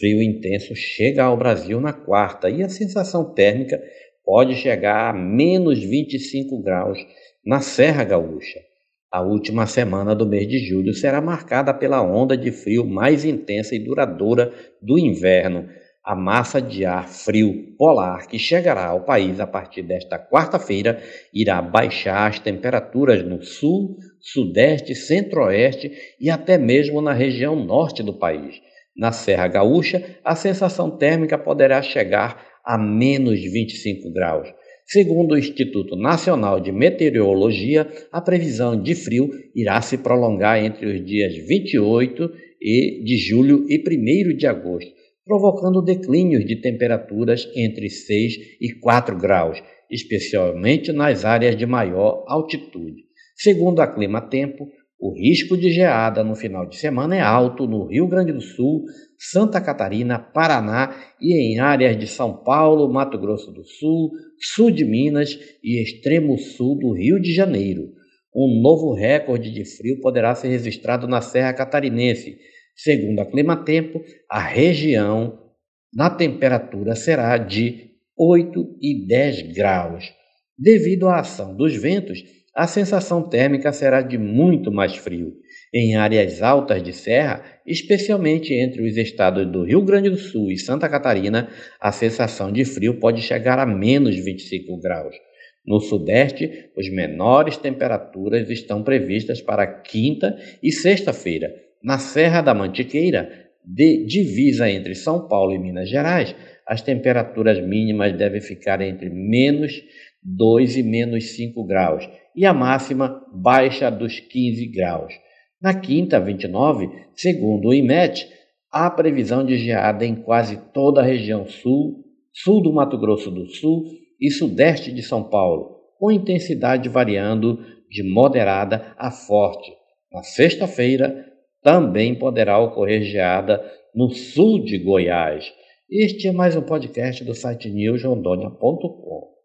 Frio intenso chega ao Brasil na quarta e a sensação térmica pode chegar a menos 25 graus na Serra Gaúcha. A última semana do mês de julho será marcada pela onda de frio mais intensa e duradoura do inverno. A massa de ar frio polar que chegará ao país a partir desta quarta-feira irá baixar as temperaturas no sul, sudeste, centro-oeste e até mesmo na região norte do país. Na Serra Gaúcha, a sensação térmica poderá chegar a menos 25 graus. Segundo o Instituto Nacional de Meteorologia, a previsão de frio irá se prolongar entre os dias 28 de julho e 1 de agosto, provocando declínios de temperaturas entre 6 e 4 graus, especialmente nas áreas de maior altitude. Segundo a Clima Tempo, o risco de geada no final de semana é alto no Rio Grande do Sul, Santa Catarina, Paraná e em áreas de São Paulo, Mato Grosso do Sul, sul de Minas e extremo sul do Rio de Janeiro. Um novo recorde de frio poderá ser registrado na Serra Catarinense. Segundo a Climatempo, a região na temperatura será de 8 e 10 graus. Devido à ação dos ventos, a sensação térmica será de muito mais frio. Em áreas altas de serra, especialmente entre os estados do Rio Grande do Sul e Santa Catarina, a sensação de frio pode chegar a menos 25 graus. No Sudeste, as menores temperaturas estão previstas para quinta e sexta-feira. Na Serra da Mantiqueira, de divisa entre São Paulo e Minas Gerais, as temperaturas mínimas devem ficar entre menos 2 e menos 5 graus e a máxima baixa dos 15 graus. Na quinta, 29, segundo o IMET, há previsão de geada em quase toda a região sul, sul do Mato Grosso do Sul e sudeste de São Paulo, com intensidade variando de moderada a forte. Na sexta-feira, também poderá ocorrer geada no sul de Goiás. Este é mais um podcast do site newsrondônia.com.